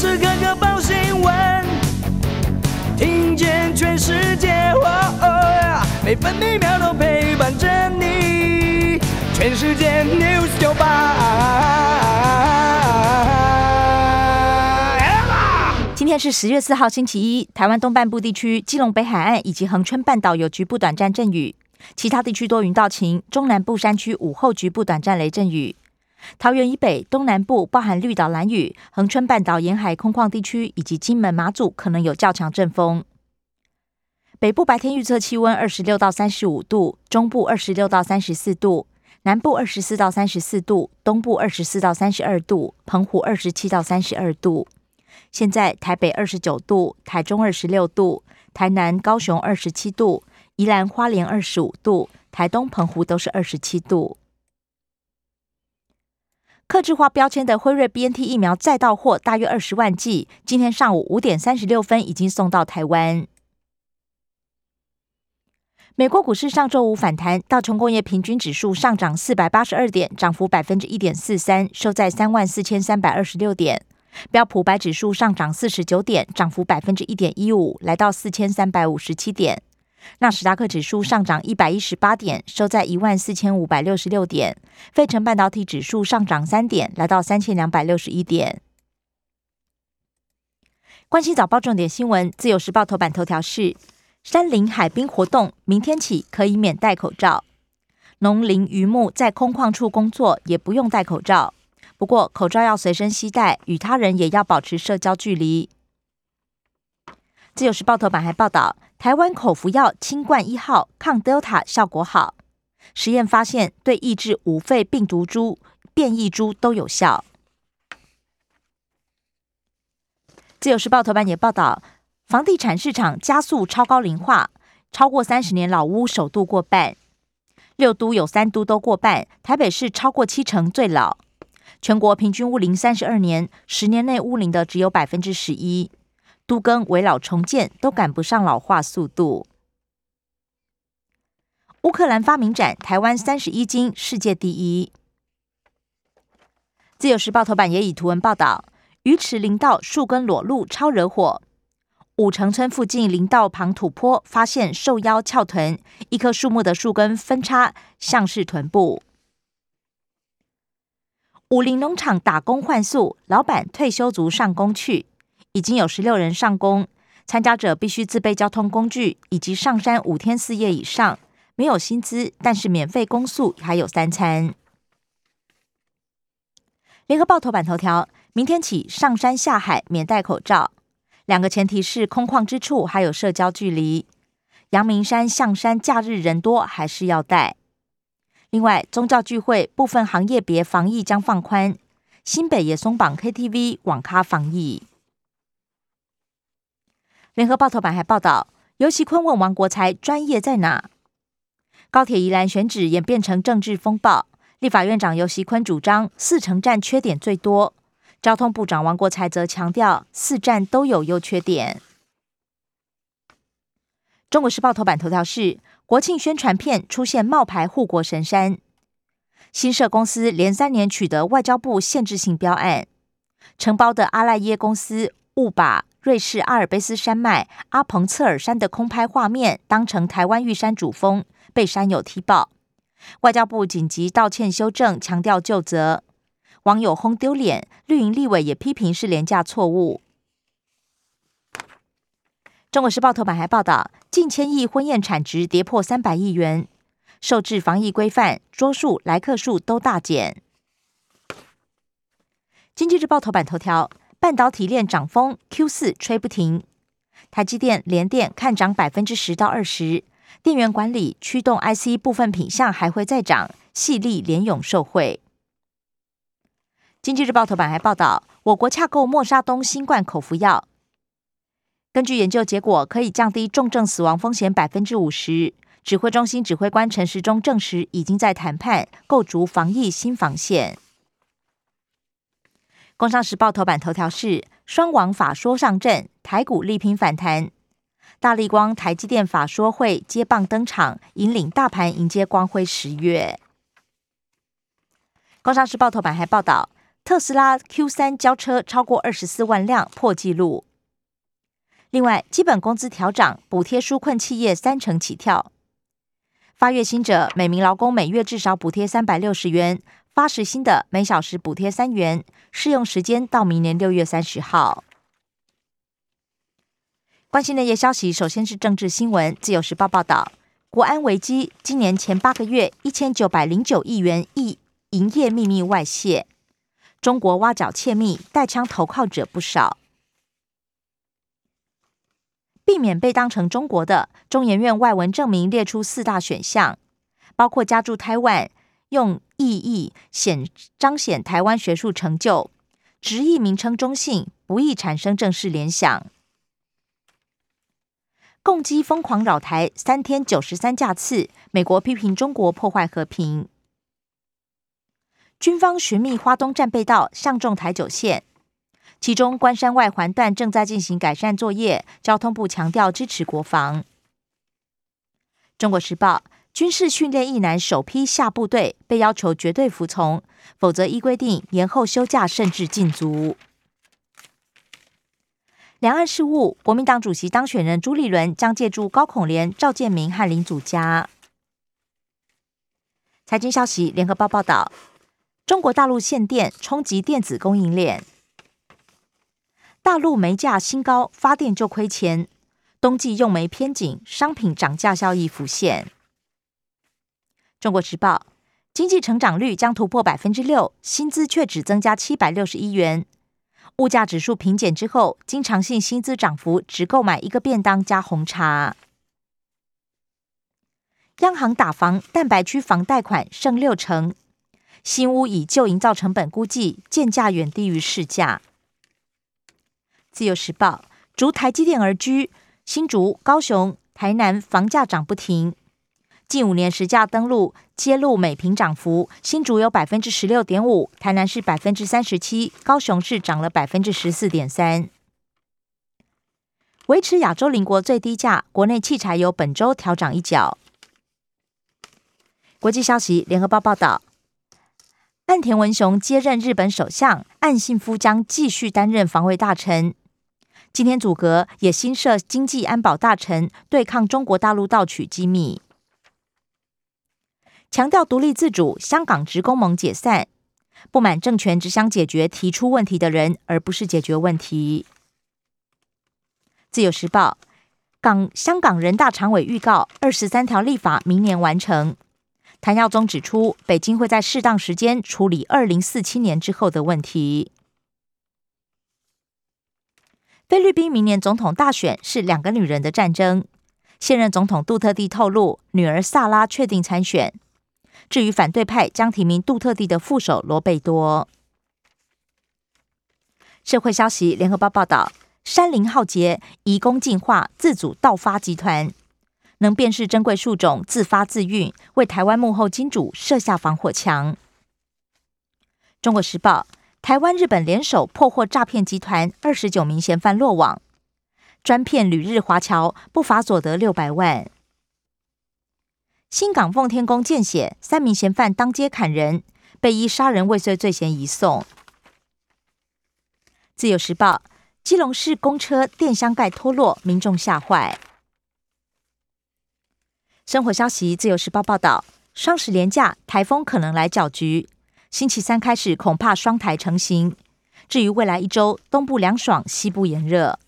时刻刻报新闻，听见全世界，每分每秒都陪伴着你。全世界 news 九八。今天是十月四号，星期一。台湾东半部地区、基隆北海岸以及恒春半岛有局部短暂阵雨，其他地区多云到晴。中南部山区午后局部短暂雷阵雨。桃园以北、东南部包含绿岛、蓝屿、恒春半岛沿海空旷地区以及金门、马祖可能有较强阵风。北部白天预测气温二十六到三十五度，中部二十六到三十四度，南部二十四到三十四度，东部二十四到三十二度，澎湖二十七到三十二度。现在台北二十九度，台中二十六度，台南、高雄二十七度，宜兰花莲二十五度，台东、澎湖都是二十七度。克制化标签的辉瑞 BNT 疫苗再到货，大约二十万剂。今天上午五点三十六分已经送到台湾。美国股市上周五反弹，道琼工业平均指数上涨四百八十二点，涨幅百分之一点四三，收在三万四千三百二十六点。标普白指数上涨四十九点，涨幅百分之一点一五，来到四千三百五十七点。纳斯达克指数上涨一百一十八点，收在一万四千五百六十六点。费城半导体指数上涨三点，来到三千两百六十一点。关心早报重点新闻，自由时报头版头条是：山林海滨活动，明天起可以免戴口罩。农林渔牧在空旷处工作也不用戴口罩，不过口罩要随身携带，与他人也要保持社交距离。自由时报头版还报道。台湾口服药清冠一号抗 Delta 效果好，实验发现对抑制五肺病毒株变异株都有效。自由时报头版也报道，房地产市场加速超高龄化，超过三十年老屋首度过半，六都有三都都过半，台北市超过七成最老，全国平均屋龄三十二年，十年内屋龄的只有百分之十一。都更、围老重建都赶不上老化速度。乌克兰发明展，台湾三十一金，世界第一。自由时报头版也以图文报道：鱼池林道树根裸露，超惹火。五城村附近林道旁土坡发现瘦腰翘臀，一棵树木的树根分叉，像是臀部。武林农场打工换宿，老板退休族上工去。已经有十六人上工，参加者必须自备交通工具，以及上山五天四夜以上，没有薪资，但是免费公宿，还有三餐。联合报头版头条：明天起上山下海免戴口罩，两个前提是空旷之处还有社交距离。阳明山象山假日人多，还是要戴。另外，宗教聚会部分行业别防疫将放宽，新北也松绑 KTV 网咖防疫。联合报头版还报道，尤其坤问王国才专业在哪？高铁宜兰选址演变成政治风暴，立法院长尤其坤主张四城站缺点最多，交通部长王国才则强调四站都有优缺点。中国时报头版头条是国庆宣传片出现冒牌护国神山，新设公司连三年取得外交部限制性标案，承包的阿赖耶公司误把。瑞士阿尔卑斯山脉阿彭策尔山的空拍画面当成台湾玉山主峰，被山友踢爆。外交部紧急道歉修正，强调就责。网友轰丢脸，绿营立委也批评是廉价错误。中国时报头版还报道，近千亿婚宴产值跌破三百亿元，受制防疫规范，桌数、来客数都大减。经济日报头版头条。半导体链涨风，Q 四吹不停。台积电、联电看涨百分之十到二十。电源管理、驱动 IC 部分品项还会再涨，细粒联咏受惠。经济日报头版还报道，我国洽购莫沙东新冠口服药，根据研究结果，可以降低重症死亡风险百分之五十。指挥中心指挥官陈时中证实，已经在谈判构筑防疫新防线。工商时报头版头条是双王法说上阵，台股力拼反弹。大力光、台积电法说会接棒登场，引领大盘迎接光辉十月。工商时报头版还报道，特斯拉 Q 三交车超过二十四万辆，破纪录。另外，基本工资调涨，补贴纾困企业三成起跳。发月薪者，每名劳工每月至少补贴三百六十元；发时薪的，每小时补贴三元。试用时间到明年六月三十号。关心的业消息，首先是政治新闻。自由时报报道，国安危机，今年前八个月，一千九百零九亿元亿营业秘密外泄，中国挖角窃密，带枪投靠者不少。避免被当成中国的，中研院外文证明列出四大选项，包括加驻台湾、用意义显彰显台湾学术成就、直译名称中性、不易产生正式联想。共机疯狂扰台三天九十三架次，美国批评中国破坏和平。军方寻觅花东战备道，上中台九线。其中，关山外环段正在进行改善作业，交通部强调支持国防。中国时报：军事训练一男首批下部队，被要求绝对服从，否则依规定延后休假，甚至禁足。两岸事务，国民党主席当选人朱立伦将借助高孔廉、赵建明和林祖嘉。财经消息：联合报报道，中国大陆限电冲击电子供应链。大陆煤价新高，发电就亏钱。冬季用煤偏紧，商品涨价效益浮现。中国时报：经济成长率将突破百分之六，薪资却只增加七百六十一元。物价指数平减之后，经常性薪资涨幅只购买一个便当加红茶。央行打房，蛋白区房贷款剩六成。新屋以旧营造成本估计，建价远低于市价。自由时报：逐台积电而居，新竹、高雄、台南房价涨不停。近五年实价登录揭露每平涨幅，新竹有百分之十六点五，台南市百分之三十七，高雄市涨了百分之十四点三。维持亚洲邻国最低价，国内汽柴油本周调涨一角。国际消息：联合报报道。岸田文雄接任日本首相，岸信夫将继续担任防卫大臣。今天组阁也新设经济安保大臣，对抗中国大陆盗取机密。强调独立自主，香港职工盟解散，不满政权只想解决提出问题的人，而不是解决问题。自由时报港香港人大常委预告，二十三条立法明年完成。谭耀宗指出，北京会在适当时间处理二零四七年之后的问题。菲律宾明年总统大选是两个女人的战争。现任总统杜特地透露，女儿萨拉确定参选。至于反对派，将提名杜特地的副手罗贝多。社会消息：联合报报道，山林浩劫，移工进化，自主盗发集团。能辨识珍贵树种，自发自运，为台湾幕后金主设下防火墙。中国时报：台湾日本联手破获诈骗集团，二十九名嫌犯落网，专骗旅日华侨，不法所得六百万。新港奉天宫见血，三名嫌犯当街砍人，被依杀人未遂罪嫌移送。自由时报：基隆市公车电箱盖脱落，民众吓坏。生活消息：自由时报报道，双十连假台风可能来搅局，星期三开始恐怕双台成型。至于未来一周，东部凉爽，西部炎热。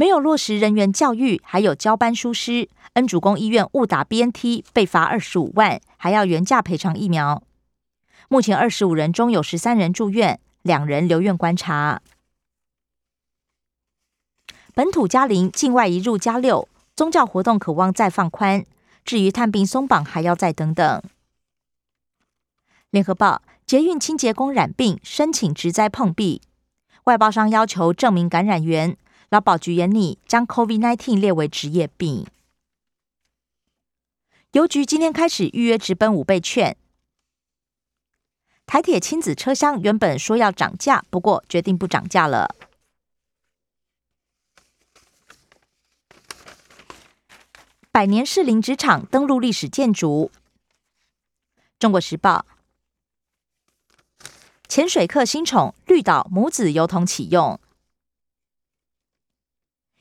没有落实人员教育，还有交班疏失，恩主公医院误打 BNT 被罚二十五万，还要原价赔偿疫苗。目前二十五人中有十三人住院，两人留院观察。本土加零，境外移入加六。宗教活动渴望再放宽，至于探病松绑，还要再等等。联合报：捷运清洁工染病，申请职灾碰壁，外包商要求证明感染源，劳保局严拟将 COVID-19 列为职业病。邮局今天开始预约直奔五倍券。台铁亲子车厢原本说要涨价，不过决定不涨价了。百年士林职场登陆历史建筑。中国时报：潜水客新宠绿岛母子油桶启用。